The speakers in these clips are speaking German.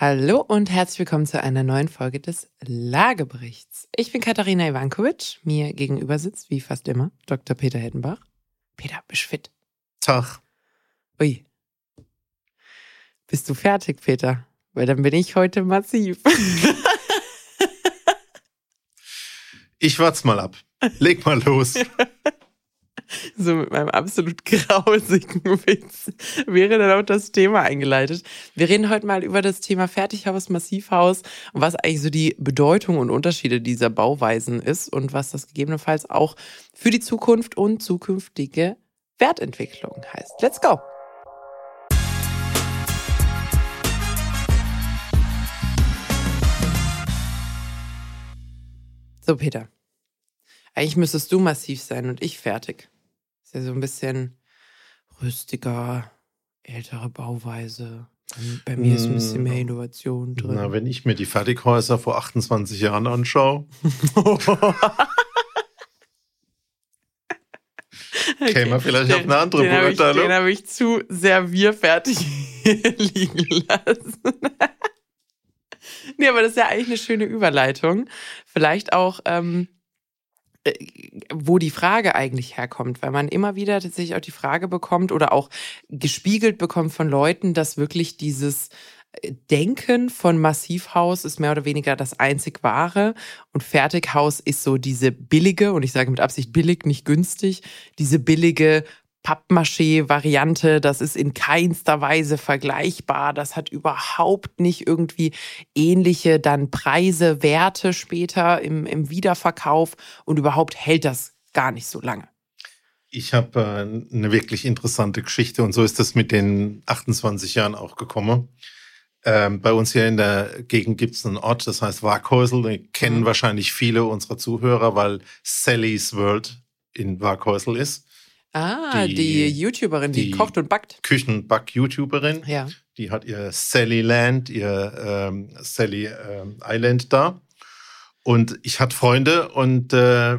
Hallo und herzlich willkommen zu einer neuen Folge des Lageberichts. Ich bin Katharina Ivankovic. Mir gegenüber sitzt, wie fast immer, Dr. Peter Hettenbach. Peter, bist fit? Tag. Ui. Bist du fertig, Peter? Weil dann bin ich heute massiv. ich wart's mal ab. Leg mal los. so mit meinem absolut grausigen Witz wäre dann auch das Thema eingeleitet. Wir reden heute mal über das Thema Fertighaus, Massivhaus und was eigentlich so die Bedeutung und Unterschiede dieser Bauweisen ist und was das gegebenenfalls auch für die Zukunft und zukünftige Wertentwicklung heißt. Let's go! So, Peter. Eigentlich müsstest du massiv sein und ich fertig. Ist ja so ein bisschen rüstiger, ältere Bauweise. Bei mir ist ein bisschen mehr hm. Innovation drin. Na, wenn ich mir die Fertighäuser vor 28 Jahren anschaue. Okay. Käme vielleicht den, auf eine andere den Beurteilung. Hab ich, den habe ich zu servierfertig liegen lassen. nee, aber das ist ja eigentlich eine schöne Überleitung. Vielleicht auch ähm, äh, wo die Frage eigentlich herkommt, weil man immer wieder tatsächlich auch die Frage bekommt oder auch gespiegelt bekommt von Leuten, dass wirklich dieses äh, Denken von Massivhaus ist mehr oder weniger das einzig wahre und Fertighaus ist so diese billige, und ich sage mit Absicht billig, nicht günstig, diese billige Pappmaché-Variante, das ist in keinster Weise vergleichbar. Das hat überhaupt nicht irgendwie ähnliche dann Preise, Werte später im, im Wiederverkauf und überhaupt hält das gar nicht so lange. Ich habe äh, eine wirklich interessante Geschichte und so ist das mit den 28 Jahren auch gekommen. Ähm, bei uns hier in der Gegend gibt es einen Ort, das heißt Waghäusel. Den kennen mhm. wahrscheinlich viele unserer Zuhörer, weil Sally's World in Waghäusel ist. Ah, die, die YouTuberin, die, die, kocht und backt. Küchenback-YouTuberin. Ja. Die hat ihr Sally Land, ihr ähm, Sally ähm, Island da. Und ich hatte Freunde und äh,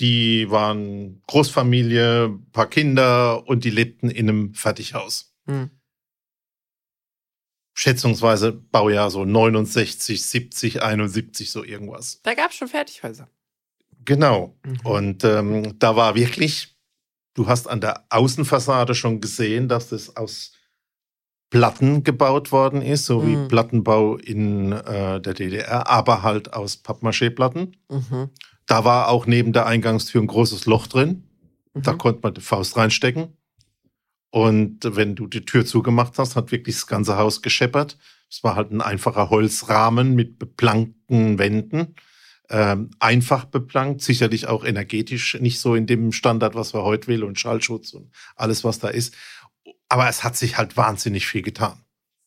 die waren Großfamilie, paar Kinder und die lebten in einem Fertighaus. Hm. Schätzungsweise Baujahr so 69, 70, 71, so irgendwas. Da gab es schon Fertighäuser. Genau. Mhm. Und ähm, da war wirklich Du hast an der Außenfassade schon gesehen, dass das aus Platten gebaut worden ist, so wie mhm. Plattenbau in äh, der DDR, aber halt aus Pappmaché-Platten. Mhm. Da war auch neben der Eingangstür ein großes Loch drin. Mhm. Da konnte man die Faust reinstecken. Und wenn du die Tür zugemacht hast, hat wirklich das ganze Haus gescheppert. Es war halt ein einfacher Holzrahmen mit beplankten Wänden ähm, einfach beplankt, sicherlich auch energetisch nicht so in dem Standard, was wir heute will und Schallschutz und alles, was da ist. Aber es hat sich halt wahnsinnig viel getan.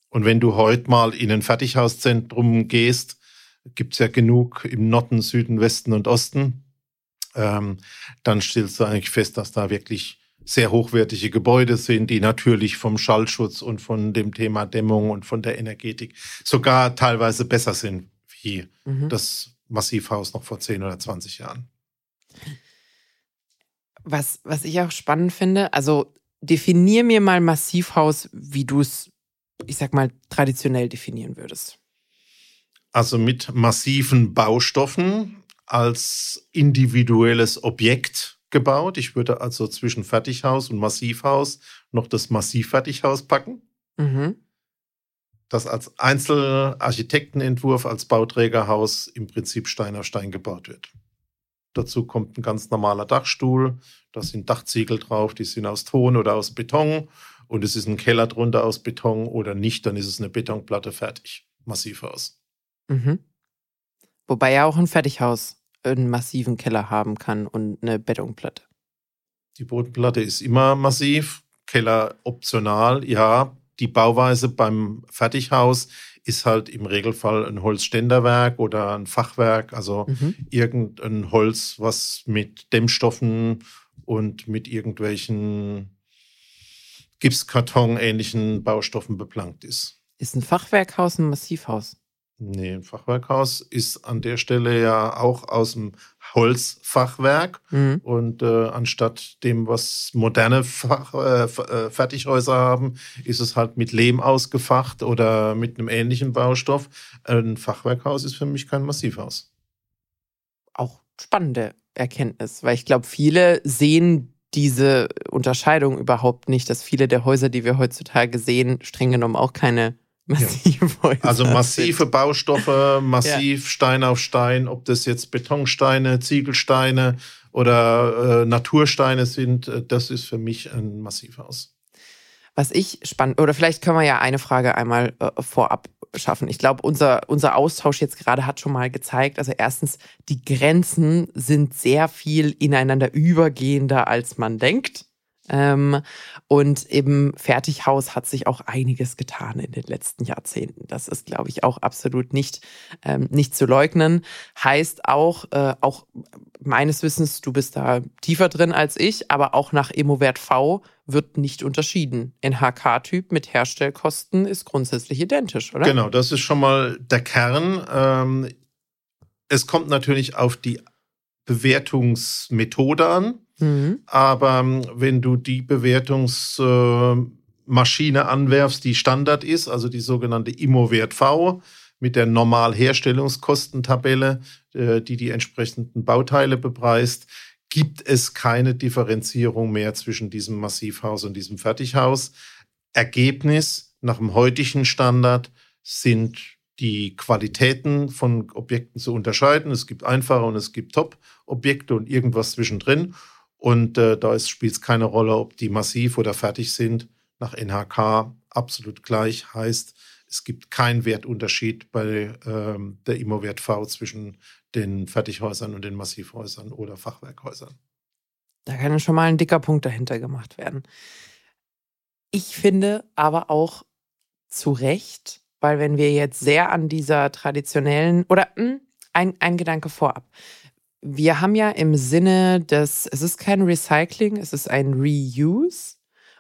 Und wenn du heute mal in ein Fertighauszentrum gehst, gibt's ja genug im Norden, Süden, Westen und Osten, ähm, dann stellst du eigentlich fest, dass da wirklich sehr hochwertige Gebäude sind, die natürlich vom Schallschutz und von dem Thema Dämmung und von der Energetik sogar teilweise besser sind wie mhm. das Massivhaus noch vor 10 oder 20 Jahren. Was, was ich auch spannend finde, also definier mir mal Massivhaus, wie du es, ich sag mal, traditionell definieren würdest. Also mit massiven Baustoffen als individuelles Objekt gebaut. Ich würde also zwischen Fertighaus und Massivhaus noch das Massivfertighaus packen. Mhm das als Einzelarchitektenentwurf, als Bauträgerhaus im Prinzip Stein auf Stein gebaut wird. Dazu kommt ein ganz normaler Dachstuhl, da sind Dachziegel drauf, die sind aus Ton oder aus Beton und es ist ein Keller drunter aus Beton oder nicht, dann ist es eine Betonplatte fertig. Massivhaus. Mhm. Wobei ja auch ein Fertighaus einen massiven Keller haben kann und eine Betonplatte. Die Bodenplatte ist immer massiv, Keller optional, ja, die Bauweise beim Fertighaus ist halt im Regelfall ein Holzständerwerk oder ein Fachwerk, also mhm. irgendein Holz, was mit Dämmstoffen und mit irgendwelchen Gipskarton-ähnlichen Baustoffen beplankt ist. Ist ein Fachwerkhaus ein Massivhaus? Nee, ein Fachwerkhaus ist an der Stelle ja auch aus dem Holzfachwerk. Mhm. Und äh, anstatt dem, was moderne Fach, äh, äh, Fertighäuser haben, ist es halt mit Lehm ausgefacht oder mit einem ähnlichen Baustoff. Ein Fachwerkhaus ist für mich kein Massivhaus. Auch spannende Erkenntnis, weil ich glaube, viele sehen diese Unterscheidung überhaupt nicht, dass viele der Häuser, die wir heutzutage sehen, streng genommen auch keine Massivhäuser. Also massive. Baustoffe, massiv ja. Stein auf Stein, ob das jetzt Betonsteine, Ziegelsteine oder äh, Natursteine sind, äh, das ist für mich ein Massivhaus. Was ich spannend, oder vielleicht können wir ja eine Frage einmal äh, vorab schaffen. Ich glaube, unser, unser Austausch jetzt gerade hat schon mal gezeigt, also erstens, die Grenzen sind sehr viel ineinander übergehender, als man denkt. Ähm, und im Fertighaus hat sich auch einiges getan in den letzten Jahrzehnten. Das ist, glaube ich, auch absolut nicht, ähm, nicht zu leugnen. Heißt auch, äh, auch meines Wissens, du bist da tiefer drin als ich, aber auch nach Immowert V wird nicht unterschieden. NHK-Typ mit Herstellkosten ist grundsätzlich identisch, oder? Genau, das ist schon mal der Kern. Ähm, es kommt natürlich auf die Bewertungsmethode an. Mhm. Aber ähm, wenn du die Bewertungsmaschine anwerfst, die Standard ist, also die sogenannte Immowert V mit der Normalherstellungskostentabelle, äh, die die entsprechenden Bauteile bepreist, gibt es keine Differenzierung mehr zwischen diesem Massivhaus und diesem Fertighaus. Ergebnis nach dem heutigen Standard sind die Qualitäten von Objekten zu unterscheiden. Es gibt einfache und es gibt Top-Objekte und irgendwas zwischendrin. Und äh, da spielt es keine Rolle, ob die massiv oder fertig sind. Nach NHK absolut gleich heißt, es gibt keinen Wertunterschied bei ähm, der Immowert V zwischen den Fertighäusern und den Massivhäusern oder Fachwerkhäusern. Da kann schon mal ein dicker Punkt dahinter gemacht werden. Ich finde aber auch zu Recht, weil wenn wir jetzt sehr an dieser traditionellen oder mh, hm, ein, ein Gedanke vorab. Wir haben ja im Sinne des, es ist kein Recycling, es ist ein Reuse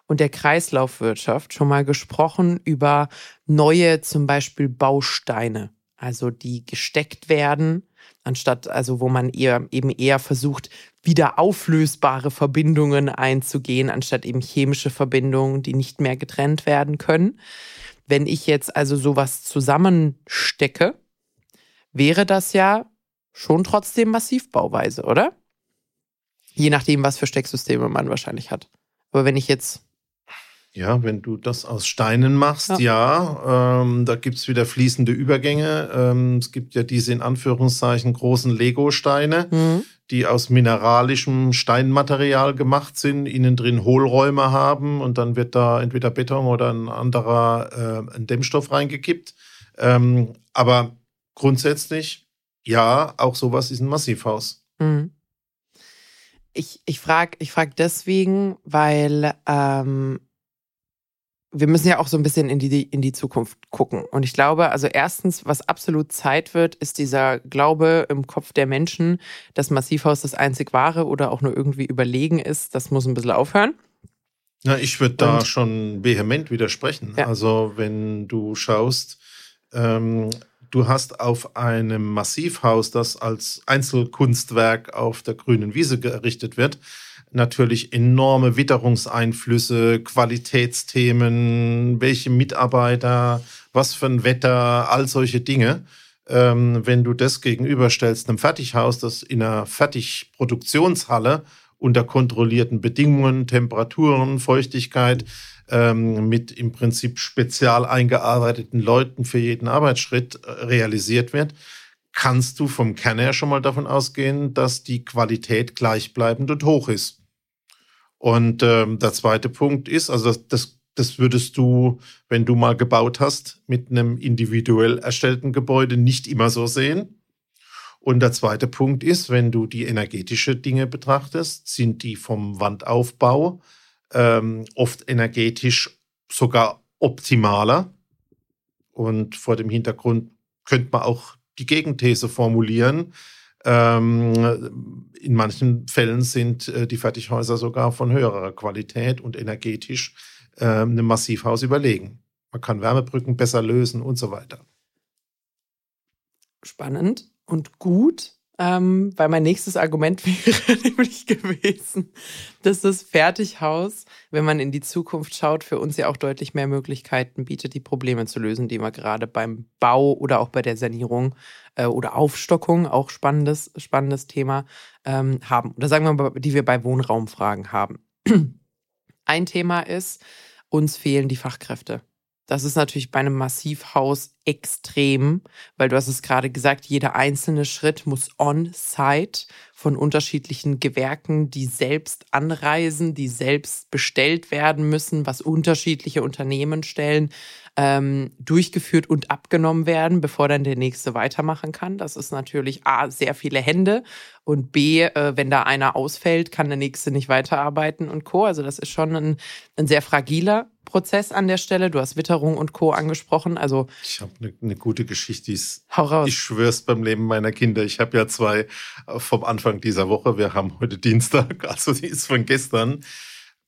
und der Kreislaufwirtschaft schon mal gesprochen über neue zum Beispiel Bausteine, also die gesteckt werden, anstatt also wo man eher, eben eher versucht, wieder auflösbare Verbindungen einzugehen, anstatt eben chemische Verbindungen, die nicht mehr getrennt werden können. Wenn ich jetzt also sowas zusammenstecke, wäre das ja schon trotzdem Massivbauweise, oder? Je nachdem, was für Stecksysteme man wahrscheinlich hat. Aber wenn ich jetzt. Ja, wenn du das aus Steinen machst, ja, ja ähm, da gibt es wieder fließende Übergänge. Ähm, es gibt ja diese in Anführungszeichen großen Lego-Steine, mhm. die aus mineralischem Steinmaterial gemacht sind, innen drin Hohlräume haben und dann wird da entweder Beton oder ein anderer äh, ein Dämmstoff reingekippt. Ähm, aber grundsätzlich ja, auch sowas ist ein Massivhaus. Mhm. Ich, ich frage ich frag deswegen, weil ähm, wir müssen ja auch so ein bisschen in die, in die Zukunft gucken. Und ich glaube, also erstens, was absolut Zeit wird, ist dieser Glaube im Kopf der Menschen, dass Massivhaus das einzig wahre oder auch nur irgendwie überlegen ist. Das muss ein bisschen aufhören. Ja, ich würde da schon vehement widersprechen. Ja. Also wenn du schaust, ähm, du hast auf einem Massivhaus, das als Einzelkunstwerk auf der grünen Wiese errichtet wird, natürlich enorme Witterungseinflüsse, Qualitätsthemen, welche Mitarbeiter, was für ein Wetter, all solche Dinge. Ähm, wenn du das gegenüberstellst einem Fertighaus, das in einer Fertigproduktionshalle unter kontrollierten Bedingungen, Temperaturen, Feuchtigkeit, ähm, mit im Prinzip spezial eingearbeiteten Leuten für jeden Arbeitsschritt äh, realisiert wird, kannst du vom Kern her schon mal davon ausgehen, dass die Qualität gleichbleibend und hoch ist. Und ähm, der zweite Punkt ist, also das, das, das würdest du, wenn du mal gebaut hast, mit einem individuell erstellten Gebäude nicht immer so sehen. Und der zweite Punkt ist, wenn du die energetische Dinge betrachtest, sind die vom Wandaufbau ähm, oft energetisch sogar optimaler. Und vor dem Hintergrund könnte man auch die Gegenthese formulieren. Ähm, in manchen Fällen sind äh, die Fertighäuser sogar von höherer Qualität und energetisch äh, einem Massivhaus überlegen. Man kann Wärmebrücken besser lösen und so weiter. Spannend und gut, ähm, weil mein nächstes Argument wäre nämlich gewesen, dass das Fertighaus, wenn man in die Zukunft schaut, für uns ja auch deutlich mehr Möglichkeiten bietet, die Probleme zu lösen, die wir gerade beim Bau oder auch bei der Sanierung äh, oder Aufstockung, auch spannendes, spannendes Thema, ähm, haben. Oder sagen wir mal, die wir bei Wohnraumfragen haben. Ein Thema ist, uns fehlen die Fachkräfte. Das ist natürlich bei einem Massivhaus extrem, weil du hast es gerade gesagt, jeder einzelne Schritt muss on-site von unterschiedlichen Gewerken, die selbst anreisen, die selbst bestellt werden müssen, was unterschiedliche Unternehmen stellen, ähm, durchgeführt und abgenommen werden, bevor dann der nächste weitermachen kann. Das ist natürlich A, sehr viele Hände und B, äh, wenn da einer ausfällt, kann der nächste nicht weiterarbeiten und Co. Also das ist schon ein, ein sehr fragiler Prozess an der Stelle. Du hast Witterung und Co. angesprochen. Also ich habe eine ne gute Geschichte, die ist, hau raus. ich schwör's beim Leben meiner Kinder. Ich habe ja zwei äh, vom Anfang dieser Woche. Wir haben heute Dienstag, also die ist von gestern.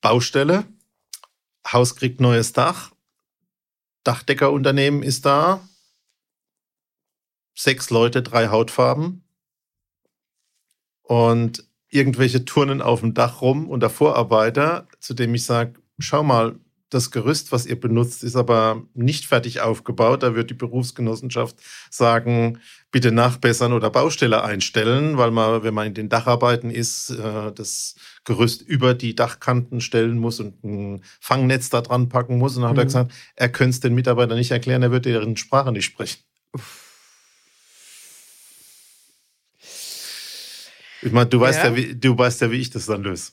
Baustelle, Haus kriegt neues Dach, Dachdeckerunternehmen ist da, sechs Leute, drei Hautfarben und irgendwelche Turnen auf dem Dach rum und der Vorarbeiter, zu dem ich sage, schau mal, das Gerüst, was ihr benutzt, ist aber nicht fertig aufgebaut. Da wird die Berufsgenossenschaft sagen, bitte nachbessern oder Baustelle einstellen, weil man, wenn man in den Dacharbeiten ist, äh, das Gerüst über die Dachkanten stellen muss und ein Fangnetz da dran packen muss. Und dann hat mhm. er gesagt, er könnte es den Mitarbeitern nicht erklären, er würde deren Sprache nicht sprechen. Ich meine, du weißt ja, ja wie, du weißt ja, wie ich das dann löse.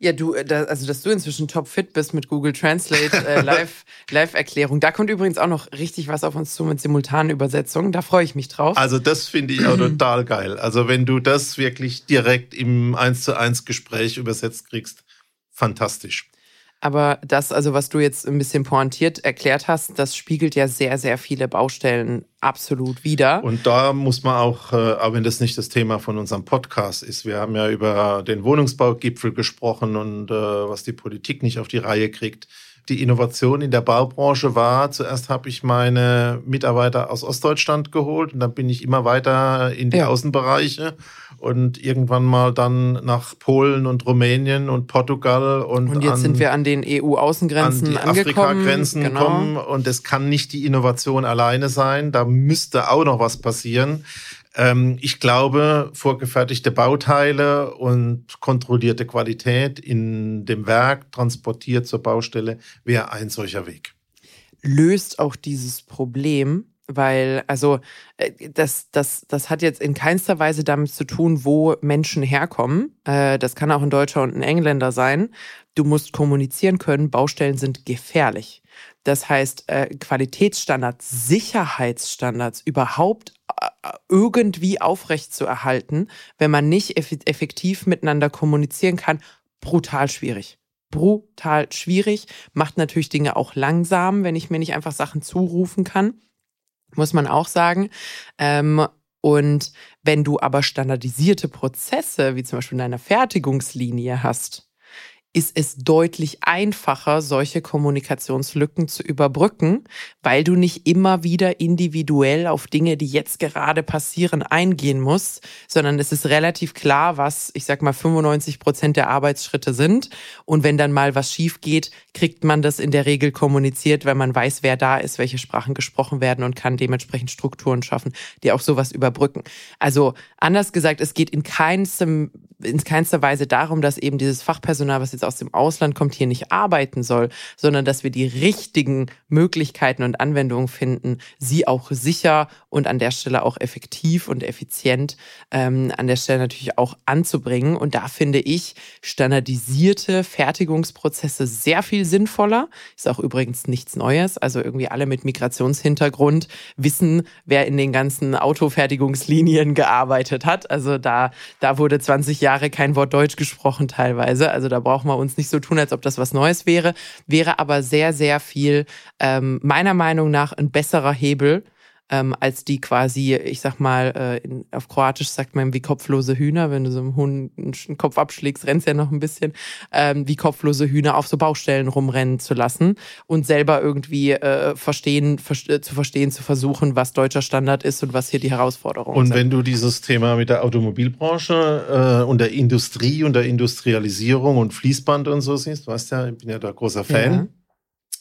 Ja, du, äh, da, also dass du inzwischen topfit bist mit Google Translate äh, Live, Live-Erklärung. Da kommt übrigens auch noch richtig was auf uns zu mit simultanen Übersetzungen. Da freue ich mich drauf. Also das finde ich auch total geil. Also wenn du das wirklich direkt im 1 zu 1 Gespräch übersetzt kriegst, fantastisch. Aber das, also was du jetzt ein bisschen pointiert erklärt hast, das spiegelt ja sehr, sehr viele Baustellen absolut wider. Und da muss man auch, äh, auch wenn das nicht das Thema von unserem Podcast ist, wir haben ja über den Wohnungsbaugipfel gesprochen und äh, was die Politik nicht auf die Reihe kriegt die Innovation in der Baubranche war, zuerst habe ich meine Mitarbeiter aus Ostdeutschland geholt und dann bin ich immer weiter in die ja. Außenbereiche und irgendwann mal dann nach Polen und Rumänien und Portugal und Und jetzt an, sind wir an den EU-Außengrenzen an die Afrika-Grenzen genau. gekommen und es kann nicht die Innovation alleine sein, da müsste auch noch was passieren. Ähm, ich glaube, vorgefertigte Bauteile und kontrollierte Qualität in dem Werk transportiert zur Baustelle wäre ein solcher Weg. Löst auch dieses Problem, weil, also, äh, das, das, das hat jetzt in keinster Weise damit zu tun, wo Menschen herkommen. Äh, das kann auch ein Deutscher und ein Engländer sein. Du musst kommunizieren können, Baustellen sind gefährlich. Das heißt, äh, Qualitätsstandards, Sicherheitsstandards überhaupt irgendwie aufrecht zu erhalten, wenn man nicht effektiv miteinander kommunizieren kann, brutal schwierig. Brutal schwierig, macht natürlich Dinge auch langsam, wenn ich mir nicht einfach Sachen zurufen kann, muss man auch sagen. Ähm, und wenn du aber standardisierte Prozesse, wie zum Beispiel in einer Fertigungslinie hast, ist es deutlich einfacher, solche Kommunikationslücken zu überbrücken, weil du nicht immer wieder individuell auf Dinge, die jetzt gerade passieren, eingehen musst, sondern es ist relativ klar, was, ich sag mal, 95 Prozent der Arbeitsschritte sind. Und wenn dann mal was schief geht, kriegt man das in der Regel kommuniziert, weil man weiß, wer da ist, welche Sprachen gesprochen werden und kann dementsprechend Strukturen schaffen, die auch sowas überbrücken. Also anders gesagt, es geht in keinstem in keinster Weise darum, dass eben dieses Fachpersonal, was jetzt aus dem Ausland kommt, hier nicht arbeiten soll, sondern dass wir die richtigen Möglichkeiten und Anwendungen finden, sie auch sicher und an der Stelle auch effektiv und effizient ähm, an der Stelle natürlich auch anzubringen. Und da finde ich standardisierte Fertigungsprozesse sehr viel sinnvoller. Ist auch übrigens nichts Neues. Also irgendwie alle mit Migrationshintergrund wissen, wer in den ganzen Autofertigungslinien gearbeitet hat. Also da, da wurde 20 Jahre kein Wort Deutsch gesprochen teilweise. Also da brauchen wir uns nicht so tun, als ob das was Neues wäre. Wäre aber sehr, sehr viel, ähm, meiner Meinung nach, ein besserer Hebel ähm, als die quasi, ich sag mal, äh, in, auf Kroatisch sagt man wie kopflose Hühner, wenn du so einem Hund einen Kopf abschlägst, rennst ja noch ein bisschen, ähm, wie kopflose Hühner auf so Baustellen rumrennen zu lassen und selber irgendwie äh, verstehen, ver äh, zu verstehen, zu versuchen, was deutscher Standard ist und was hier die Herausforderungen und sind. Und wenn du dieses Thema mit der Automobilbranche äh, und der Industrie und der Industrialisierung und Fließband und so siehst, weißt ja, ich bin ja da großer Fan. Ja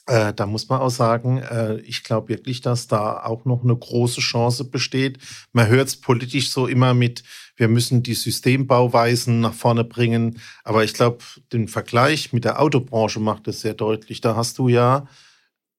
äh, da muss man auch sagen, äh, ich glaube wirklich, dass da auch noch eine große Chance besteht. Man hört es politisch so immer mit, wir müssen die Systembauweisen nach vorne bringen. Aber ich glaube, den Vergleich mit der Autobranche macht es sehr deutlich. Da hast du ja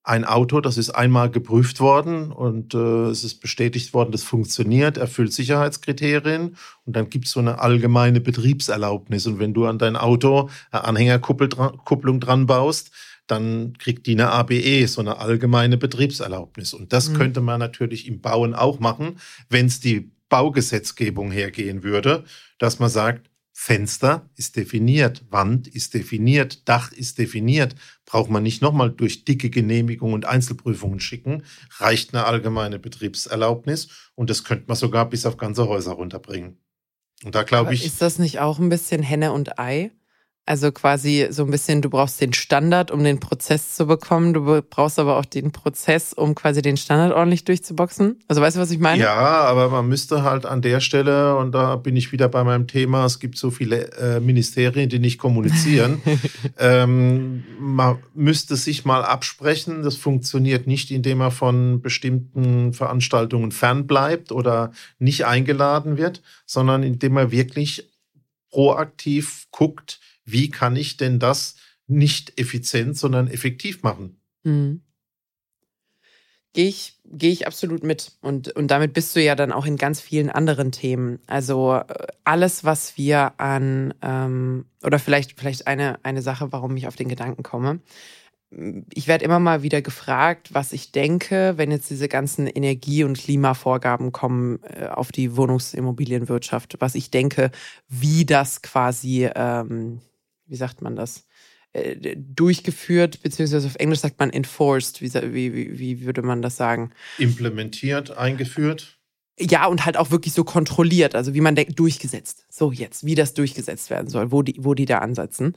ein Auto, das ist einmal geprüft worden und äh, es ist bestätigt worden, das funktioniert, erfüllt Sicherheitskriterien und dann gibt es so eine allgemeine Betriebserlaubnis. Und wenn du an dein Auto eine Anhängerkupplung dran baust, dann kriegt die eine ABE, so eine allgemeine Betriebserlaubnis. Und das mhm. könnte man natürlich im Bauen auch machen, wenn es die Baugesetzgebung hergehen würde, dass man sagt, Fenster ist definiert, Wand ist definiert, Dach ist definiert. Braucht man nicht nochmal durch dicke Genehmigungen und Einzelprüfungen schicken. Reicht eine allgemeine Betriebserlaubnis und das könnte man sogar bis auf ganze Häuser runterbringen. Und da glaube ich. Ist das nicht auch ein bisschen Henne und Ei? Also quasi so ein bisschen, du brauchst den Standard, um den Prozess zu bekommen. Du brauchst aber auch den Prozess, um quasi den Standard ordentlich durchzuboxen. Also weißt du, was ich meine? Ja, aber man müsste halt an der Stelle, und da bin ich wieder bei meinem Thema, es gibt so viele äh, Ministerien, die nicht kommunizieren. ähm, man müsste sich mal absprechen. Das funktioniert nicht, indem man von bestimmten Veranstaltungen fernbleibt oder nicht eingeladen wird, sondern indem man wirklich proaktiv guckt, wie kann ich denn das nicht effizient, sondern effektiv machen? Mhm. Gehe ich, gehe ich absolut mit. Und, und damit bist du ja dann auch in ganz vielen anderen Themen. Also äh, alles, was wir an, ähm, oder vielleicht, vielleicht eine, eine Sache, warum ich auf den Gedanken komme. Ich werde immer mal wieder gefragt, was ich denke, wenn jetzt diese ganzen Energie- und Klimavorgaben kommen äh, auf die Wohnungsimmobilienwirtschaft, was ich denke, wie das quasi ähm, wie sagt man das, äh, durchgeführt, beziehungsweise auf Englisch sagt man enforced. Wie, wie, wie würde man das sagen? Implementiert, eingeführt. Ja, und halt auch wirklich so kontrolliert, also wie man denkt, durchgesetzt. So jetzt, wie das durchgesetzt werden soll, wo die, wo die da ansetzen.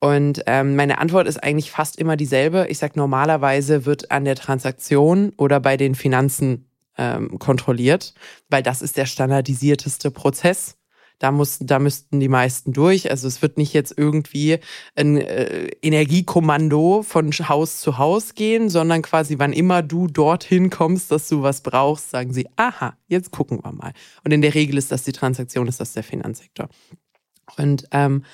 Und ähm, meine Antwort ist eigentlich fast immer dieselbe. Ich sage, normalerweise wird an der Transaktion oder bei den Finanzen ähm, kontrolliert, weil das ist der standardisierteste Prozess. Da mussten, da müssten die meisten durch. Also es wird nicht jetzt irgendwie ein äh, Energiekommando von Haus zu Haus gehen, sondern quasi, wann immer du dorthin kommst, dass du was brauchst, sagen sie, aha, jetzt gucken wir mal. Und in der Regel ist das die Transaktion, ist das der Finanzsektor. Und ähm,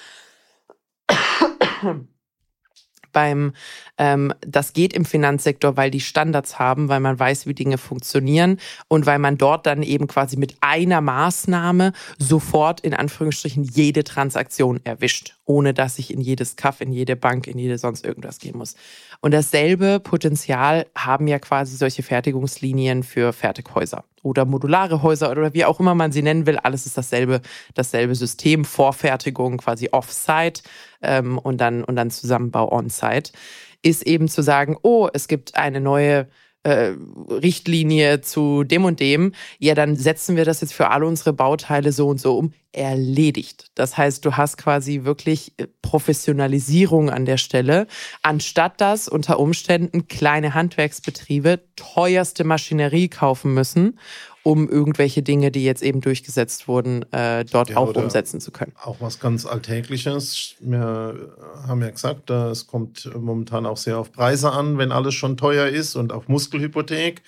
beim, ähm, das geht im Finanzsektor, weil die Standards haben, weil man weiß, wie Dinge funktionieren und weil man dort dann eben quasi mit einer Maßnahme sofort in Anführungsstrichen jede Transaktion erwischt, ohne dass ich in jedes Kaff, in jede Bank, in jede sonst irgendwas gehen muss. Und dasselbe Potenzial haben ja quasi solche Fertigungslinien für Fertighäuser oder modulare Häuser oder wie auch immer man sie nennen will. Alles ist dasselbe, dasselbe System, Vorfertigung quasi Offsite ähm, und dann und dann Zusammenbau On-Site ist eben zu sagen, oh, es gibt eine neue äh, Richtlinie zu dem und dem, ja, dann setzen wir das jetzt für alle unsere Bauteile so und so um. Erledigt. Das heißt, du hast quasi wirklich äh, Professionalisierung an der Stelle, anstatt dass unter Umständen kleine Handwerksbetriebe teuerste Maschinerie kaufen müssen um irgendwelche Dinge, die jetzt eben durchgesetzt wurden, äh, dort ja, auch umsetzen zu können. Auch was ganz Alltägliches. Wir haben ja gesagt, es kommt momentan auch sehr auf Preise an, wenn alles schon teuer ist und auf Muskelhypothek.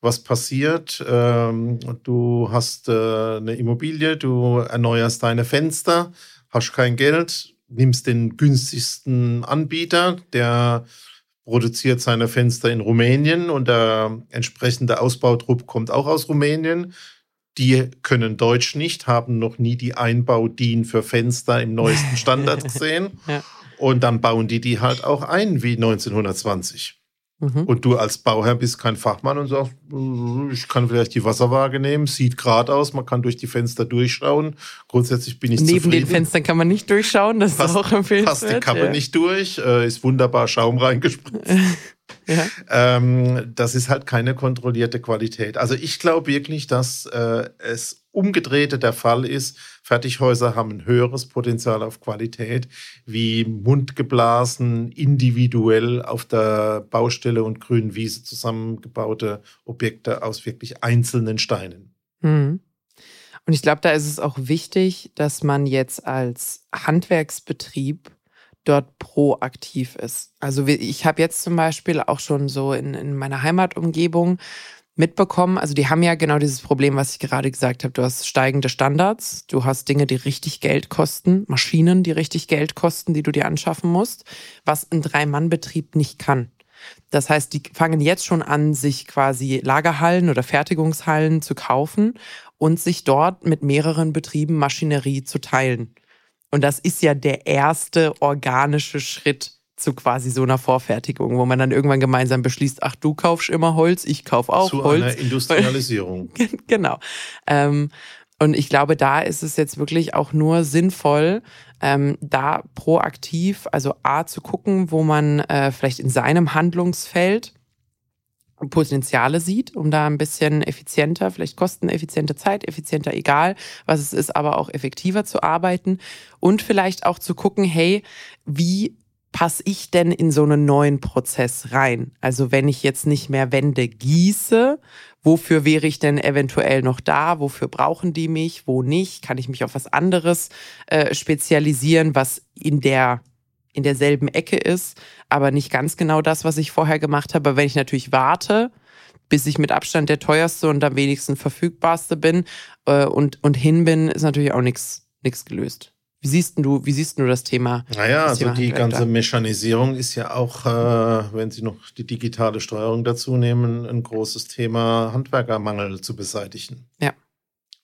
Was passiert? Ähm, du hast äh, eine Immobilie, du erneuerst deine Fenster, hast kein Geld, nimmst den günstigsten Anbieter, der produziert seine Fenster in Rumänien und der entsprechende Ausbautrupp kommt auch aus Rumänien. Die können Deutsch nicht, haben noch nie die Einbau-DIN für Fenster im neuesten Standard gesehen. ja. Und dann bauen die die halt auch ein wie 1920. Mhm. Und du als Bauherr bist kein Fachmann und sagst, ich kann vielleicht die Wasserwaage nehmen, sieht gerade aus, man kann durch die Fenster durchschauen. Grundsätzlich bin ich Neben zufrieden. den Fenstern kann man nicht durchschauen, das passt, ist auch empfehlenswert. Passt die Kappe ja. nicht durch, äh, ist wunderbar Schaum reingespritzt. Ja. Ähm, das ist halt keine kontrollierte Qualität. Also ich glaube wirklich, dass äh, es umgedrehte der Fall ist. Fertighäuser haben ein höheres Potenzial auf Qualität, wie mundgeblasen, individuell auf der Baustelle und grünen Wiese zusammengebaute Objekte aus wirklich einzelnen Steinen. Mhm. Und ich glaube, da ist es auch wichtig, dass man jetzt als Handwerksbetrieb dort proaktiv ist. Also ich habe jetzt zum Beispiel auch schon so in, in meiner Heimatumgebung mitbekommen, also die haben ja genau dieses Problem, was ich gerade gesagt habe. Du hast steigende Standards, du hast Dinge, die richtig Geld kosten, Maschinen, die richtig Geld kosten, die du dir anschaffen musst, was ein Drei-Mann-Betrieb nicht kann. Das heißt, die fangen jetzt schon an, sich quasi Lagerhallen oder Fertigungshallen zu kaufen und sich dort mit mehreren Betrieben Maschinerie zu teilen. Und das ist ja der erste organische Schritt zu quasi so einer Vorfertigung, wo man dann irgendwann gemeinsam beschließt, ach, du kaufst immer Holz, ich kauf auch zu Holz. Zu einer Industrialisierung. genau. Ähm, und ich glaube, da ist es jetzt wirklich auch nur sinnvoll, ähm, da proaktiv, also A zu gucken, wo man äh, vielleicht in seinem Handlungsfeld Potenziale sieht, um da ein bisschen effizienter, vielleicht kosteneffiziente Zeit, effizienter, egal was es ist, aber auch effektiver zu arbeiten und vielleicht auch zu gucken, hey, wie passe ich denn in so einen neuen Prozess rein? Also wenn ich jetzt nicht mehr Wände gieße, wofür wäre ich denn eventuell noch da? Wofür brauchen die mich? Wo nicht? Kann ich mich auf was anderes äh, spezialisieren, was in der in derselben Ecke ist, aber nicht ganz genau das, was ich vorher gemacht habe. wenn ich natürlich warte, bis ich mit Abstand der teuerste und am wenigsten verfügbarste bin äh, und, und hin bin, ist natürlich auch nichts gelöst. Wie siehst du, wie siehst du das Thema? Naja, das also Thema die ganze Mechanisierung ist ja auch, äh, wenn Sie noch die digitale Steuerung dazu nehmen, ein großes Thema, Handwerkermangel zu beseitigen. Ja.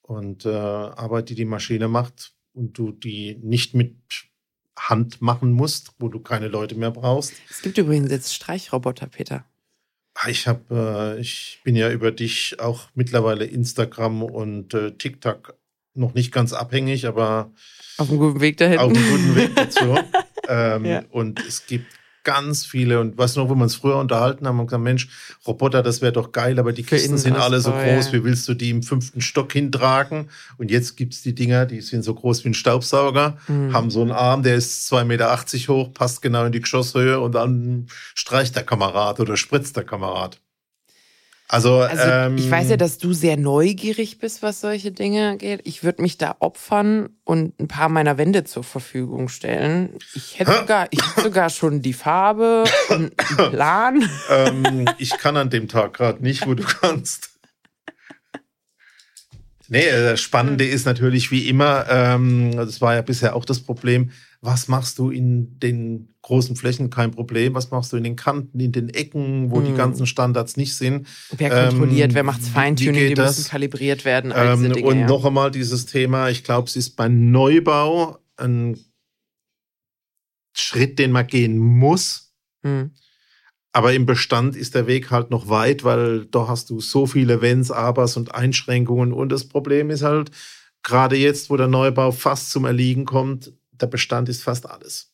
Und äh, Arbeit, die die Maschine macht und du die nicht mit Hand machen musst, wo du keine Leute mehr brauchst. Es gibt übrigens jetzt Streichroboter, Peter. Ah, ich habe, äh, ich bin ja über dich auch mittlerweile Instagram und äh, TikTok noch nicht ganz abhängig, aber auf einem guten Weg dahin. Auf einem guten Weg dazu. ähm, ja. Und es gibt ganz viele und was noch, wo wir uns früher unterhalten haben und gesagt, Mensch, Roboter, das wäre doch geil, aber die Kisten sind alle so groß, wie willst du die im fünften Stock hintragen? Und jetzt gibt es die Dinger, die sind so groß wie ein Staubsauger, mhm. haben so einen Arm, der ist 2,80 Meter hoch, passt genau in die Geschosshöhe und dann streicht der Kamerad oder spritzt der Kamerad. Also, also ähm, ich weiß ja, dass du sehr neugierig bist, was solche Dinge geht. Ich würde mich da opfern und ein paar meiner Wände zur Verfügung stellen. Ich hätte sogar, ich hätte sogar schon die Farbe und einen Plan. ähm, ich kann an dem Tag gerade nicht, wo du kannst. Nee, das Spannende ist natürlich wie immer, ähm, das war ja bisher auch das Problem, was machst du in den großen Flächen, kein Problem, was machst du in den Kanten, in den Ecken, wo hm. die ganzen Standards nicht sind. Wer kontrolliert, ähm, wer macht Feintuning, die das? müssen kalibriert werden. All ähm, Dinge, und ja. noch einmal dieses Thema, ich glaube, es ist beim Neubau ein Schritt, den man gehen muss. Hm. Aber im Bestand ist der Weg halt noch weit, weil da hast du so viele Wenns, Abers und Einschränkungen. Und das Problem ist halt, gerade jetzt, wo der Neubau fast zum Erliegen kommt, der Bestand ist fast alles.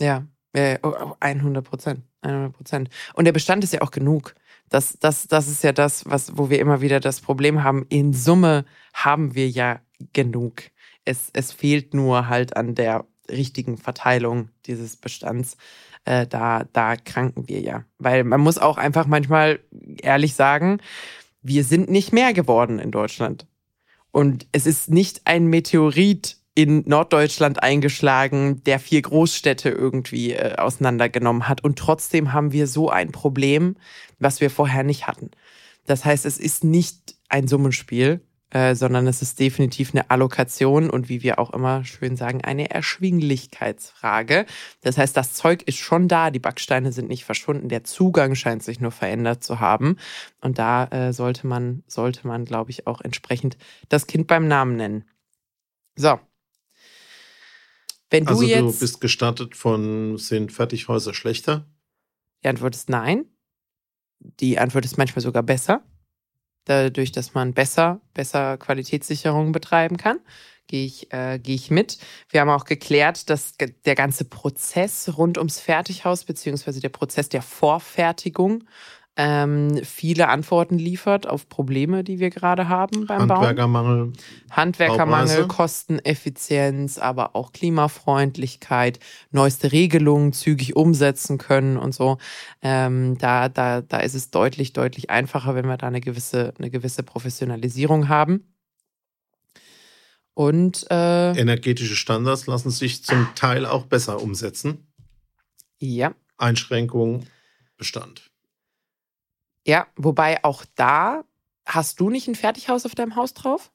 Ja, 100 Prozent. 100 Prozent. Und der Bestand ist ja auch genug. Das, das, das ist ja das, was, wo wir immer wieder das Problem haben. In Summe haben wir ja genug. Es, es fehlt nur halt an der richtigen Verteilung dieses Bestands äh, da, da kranken wir ja. Weil man muss auch einfach manchmal ehrlich sagen, wir sind nicht mehr geworden in Deutschland. Und es ist nicht ein Meteorit in Norddeutschland eingeschlagen, der vier Großstädte irgendwie äh, auseinandergenommen hat. Und trotzdem haben wir so ein Problem, was wir vorher nicht hatten. Das heißt, es ist nicht ein Summenspiel, äh, sondern es ist definitiv eine Allokation und wie wir auch immer schön sagen, eine Erschwinglichkeitsfrage. Das heißt, das Zeug ist schon da, die Backsteine sind nicht verschwunden, der Zugang scheint sich nur verändert zu haben. Und da äh, sollte man, sollte man, glaube ich, auch entsprechend das Kind beim Namen nennen. So. Wenn du also. Du bist gestattet von, sind Fertighäuser schlechter? Die Antwort ist nein. Die Antwort ist manchmal sogar besser. Dadurch, dass man besser, besser Qualitätssicherung betreiben kann. Gehe ich, äh, gehe ich mit. Wir haben auch geklärt, dass der ganze Prozess rund ums Fertighaus beziehungsweise der Prozess der Vorfertigung ähm, viele Antworten liefert auf Probleme, die wir gerade haben beim Handwerkermangel, Bauen. Handwerkermangel, Kosteneffizienz, aber auch Klimafreundlichkeit, neueste Regelungen zügig umsetzen können und so. Ähm, da, da, da ist es deutlich, deutlich einfacher, wenn wir da eine gewisse, eine gewisse Professionalisierung haben. Und äh, energetische Standards lassen sich zum Teil auch besser umsetzen. Ja. Einschränkung Bestand. Ja, wobei auch da hast du nicht ein Fertighaus auf deinem Haus drauf?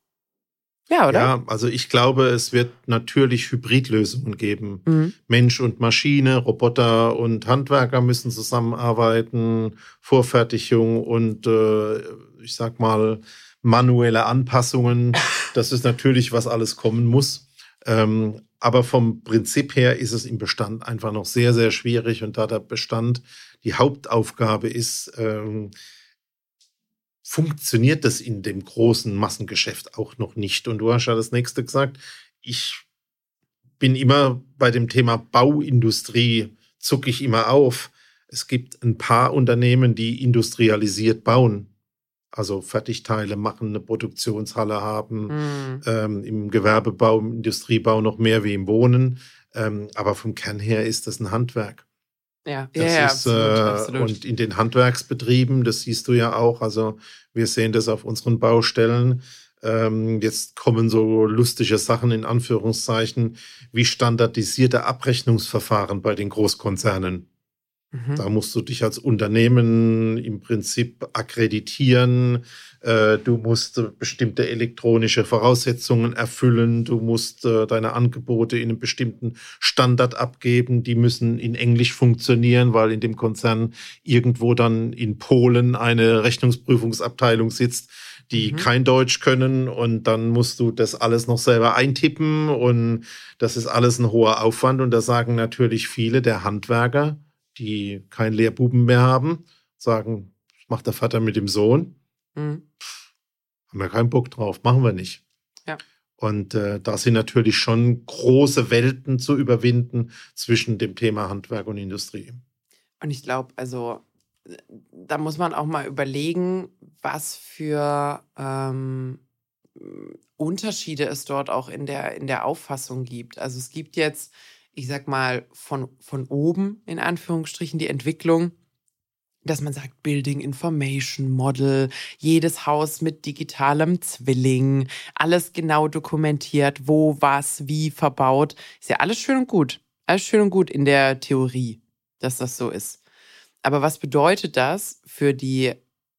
Ja, oder? Ja, also ich glaube, es wird natürlich Hybridlösungen geben. Mhm. Mensch und Maschine, Roboter und Handwerker müssen zusammenarbeiten, Vorfertigung und äh, ich sag mal manuelle Anpassungen. Das ist natürlich, was alles kommen muss. Ähm, aber vom Prinzip her ist es im Bestand einfach noch sehr, sehr schwierig. Und da der Bestand die Hauptaufgabe ist, ähm, funktioniert das in dem großen Massengeschäft auch noch nicht. Und du hast ja das nächste gesagt, ich bin immer bei dem Thema Bauindustrie, zucke ich immer auf. Es gibt ein paar Unternehmen, die industrialisiert bauen also Fertigteile machen, eine Produktionshalle haben, mhm. ähm, im Gewerbebau, im Industriebau noch mehr wie im Wohnen. Ähm, aber vom Kern her ist das ein Handwerk. Ja, das ja, ist, absolut, äh, absolut. Und in den Handwerksbetrieben, das siehst du ja auch, also wir sehen das auf unseren Baustellen. Ähm, jetzt kommen so lustige Sachen in Anführungszeichen wie standardisierte Abrechnungsverfahren bei den Großkonzernen. Mhm. Da musst du dich als Unternehmen im Prinzip akkreditieren. Äh, du musst bestimmte elektronische Voraussetzungen erfüllen. Du musst äh, deine Angebote in einem bestimmten Standard abgeben. Die müssen in Englisch funktionieren, weil in dem Konzern irgendwo dann in Polen eine Rechnungsprüfungsabteilung sitzt die mhm. kein Deutsch können und dann musst du das alles noch selber eintippen und das ist alles ein hoher Aufwand und da sagen natürlich viele der Handwerker, die keinen Lehrbuben mehr haben, sagen, macht der Vater mit dem Sohn. Mhm. haben wir keinen Bock drauf, machen wir nicht. Ja. Und äh, da sind natürlich schon große Welten zu überwinden zwischen dem Thema Handwerk und Industrie. Und ich glaube, also da muss man auch mal überlegen, was für ähm, Unterschiede es dort auch in der, in der Auffassung gibt. Also es gibt jetzt ich sag mal, von, von oben in Anführungsstrichen die Entwicklung, dass man sagt, Building Information Model, jedes Haus mit digitalem Zwilling, alles genau dokumentiert, wo, was, wie verbaut. Ist ja alles schön und gut. Alles schön und gut in der Theorie, dass das so ist. Aber was bedeutet das für die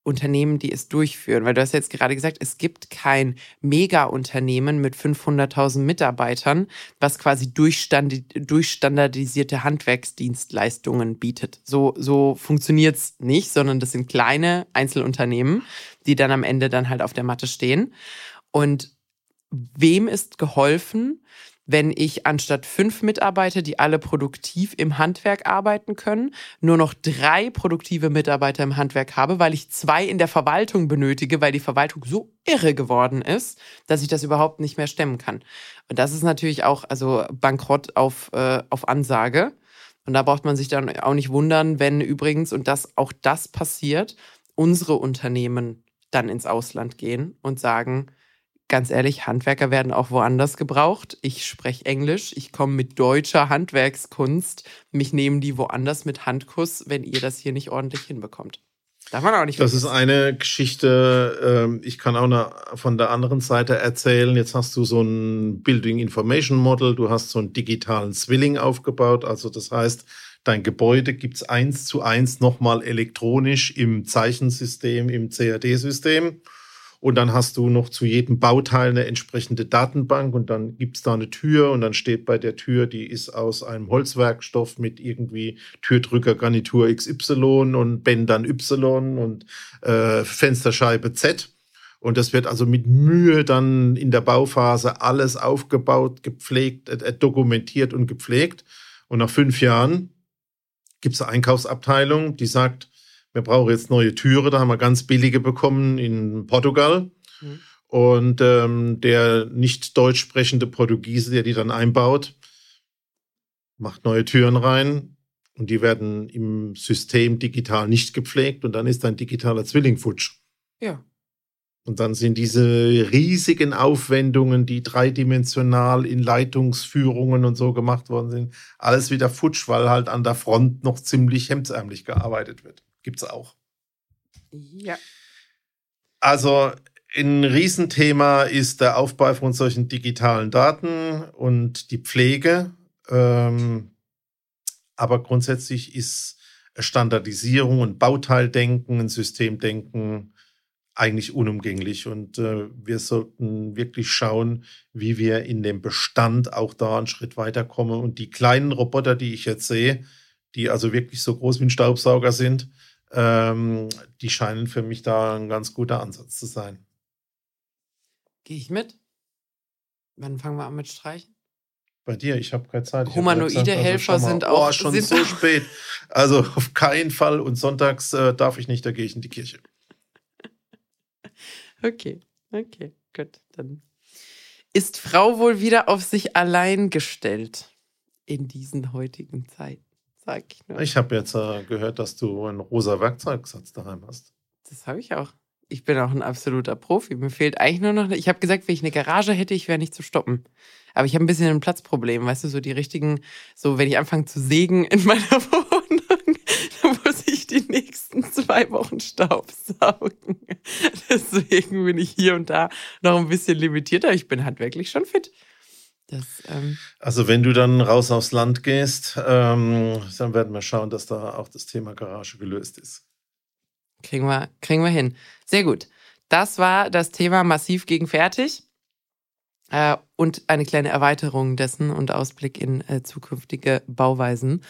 Unternehmen, die es durchführen? Weil du hast jetzt gerade gesagt, es gibt kein Mega-Unternehmen mit 500.000 Mitarbeitern, was quasi durchstandardisierte Handwerksdienstleistungen bietet. So, so funktioniert's nicht, sondern das sind kleine Einzelunternehmen, die dann am Ende dann halt auf der Matte stehen. Und wem ist geholfen, wenn ich anstatt fünf Mitarbeiter, die alle produktiv im Handwerk arbeiten können, nur noch drei produktive Mitarbeiter im Handwerk habe, weil ich zwei in der Verwaltung benötige, weil die Verwaltung so irre geworden ist, dass ich das überhaupt nicht mehr stemmen kann. Und das ist natürlich auch also Bankrott auf, äh, auf Ansage. Und da braucht man sich dann auch nicht wundern, wenn übrigens, und das auch das passiert, unsere Unternehmen dann ins Ausland gehen und sagen, ganz ehrlich, Handwerker werden auch woanders gebraucht. Ich spreche Englisch, ich komme mit deutscher Handwerkskunst. Mich nehmen die woanders mit Handkuss, wenn ihr das hier nicht ordentlich hinbekommt. Darf man auch nicht Das ist eine Geschichte, ähm, ich kann auch von der anderen Seite erzählen. Jetzt hast du so ein Building Information Model, du hast so einen digitalen Zwilling aufgebaut. Also das heißt, dein Gebäude gibt es eins zu eins nochmal elektronisch im Zeichensystem, im CAD-System. Und dann hast du noch zu jedem Bauteil eine entsprechende Datenbank und dann gibt's da eine Tür und dann steht bei der Tür, die ist aus einem Holzwerkstoff mit irgendwie Türdrückergarnitur XY und Bändern Y und äh, Fensterscheibe Z. Und das wird also mit Mühe dann in der Bauphase alles aufgebaut, gepflegt, äh, dokumentiert und gepflegt. Und nach fünf Jahren gibt's eine Einkaufsabteilung, die sagt, wir brauchen jetzt neue Türe, da haben wir ganz billige bekommen in Portugal. Mhm. Und ähm, der nicht deutsch sprechende Portugiese, der die dann einbaut, macht neue Türen rein und die werden im System digital nicht gepflegt und dann ist ein digitaler Zwilling futsch. Ja. Und dann sind diese riesigen Aufwendungen, die dreidimensional in Leitungsführungen und so gemacht worden sind, alles wieder futsch, weil halt an der Front noch ziemlich hemdsärmlich gearbeitet wird. Gibt's auch. Ja. Also ein Riesenthema ist der Aufbau von solchen digitalen Daten und die Pflege. Ähm, aber grundsätzlich ist Standardisierung und Bauteildenken, ein Systemdenken eigentlich unumgänglich. Und äh, wir sollten wirklich schauen, wie wir in dem Bestand auch da einen Schritt weiterkommen. Und die kleinen Roboter, die ich jetzt sehe, die also wirklich so groß wie ein Staubsauger sind, ähm, die scheinen für mich da ein ganz guter Ansatz zu sein. Gehe ich mit? Wann fangen wir an mit Streichen? Bei dir, ich habe keine Zeit. Humanoide gesagt, also Helfer sind auch. Oh, schon sind so spät. Also auf keinen Fall. Und sonntags äh, darf ich nicht, da gehe ich in die Kirche. Okay, okay, gut. Dann ist Frau wohl wieder auf sich allein gestellt in diesen heutigen Zeiten, sag ich nur. Ich habe jetzt äh, gehört, dass du einen rosa Werkzeugsatz daheim hast. Das habe ich auch. Ich bin auch ein absoluter Profi. Mir fehlt eigentlich nur noch. Ich habe gesagt, wenn ich eine Garage hätte, ich wäre nicht zu stoppen. Aber ich habe ein bisschen ein Platzproblem, weißt du, so die richtigen, so wenn ich anfange zu sägen in meiner Wohnung, dann muss ich die nächsten zwei Wochen Staubsaugen. Deswegen bin ich hier und da noch ein bisschen limitierter. Ich bin handwerklich schon fit. Das, ähm also wenn du dann raus aufs Land gehst, ähm, dann werden wir schauen, dass da auch das Thema Garage gelöst ist. Kriegen wir, kriegen wir hin. Sehr gut. Das war das Thema massiv gegen fertig äh, und eine kleine Erweiterung dessen und Ausblick in äh, zukünftige Bauweisen.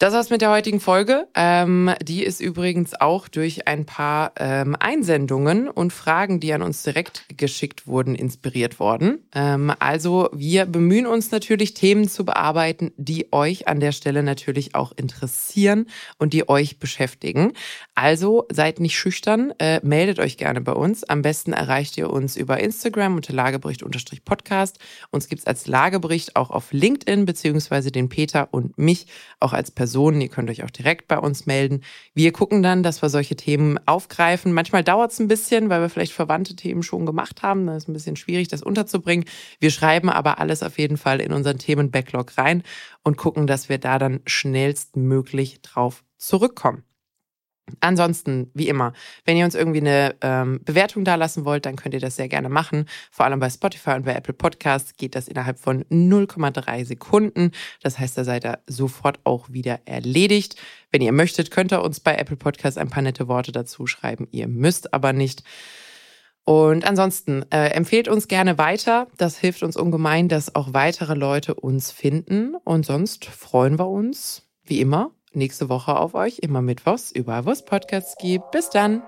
Das war's mit der heutigen Folge. Ähm, die ist übrigens auch durch ein paar ähm, Einsendungen und Fragen, die an uns direkt geschickt wurden, inspiriert worden. Ähm, also wir bemühen uns natürlich, Themen zu bearbeiten, die euch an der Stelle natürlich auch interessieren und die euch beschäftigen. Also seid nicht schüchtern, äh, meldet euch gerne bei uns. Am besten erreicht ihr uns über Instagram unter Lagebericht-Podcast. Uns gibt's als Lagebericht auch auf LinkedIn, beziehungsweise den Peter und mich auch als Person Personen. Ihr könnt euch auch direkt bei uns melden. Wir gucken dann, dass wir solche Themen aufgreifen. Manchmal dauert es ein bisschen, weil wir vielleicht verwandte Themen schon gemacht haben. Da ist ein bisschen schwierig, das unterzubringen. Wir schreiben aber alles auf jeden Fall in unseren Themen-Backlog rein und gucken, dass wir da dann schnellstmöglich drauf zurückkommen. Ansonsten, wie immer, wenn ihr uns irgendwie eine ähm, Bewertung da lassen wollt, dann könnt ihr das sehr gerne machen. Vor allem bei Spotify und bei Apple Podcasts geht das innerhalb von 0,3 Sekunden. Das heißt, da seid ihr sofort auch wieder erledigt. Wenn ihr möchtet, könnt ihr uns bei Apple Podcasts ein paar nette Worte dazu schreiben. Ihr müsst aber nicht. Und ansonsten äh, empfehlt uns gerne weiter. Das hilft uns ungemein, dass auch weitere Leute uns finden. Und sonst freuen wir uns, wie immer, nächste Woche auf euch, immer mittwochs, überall wo es Podcasts gibt. Bis dann!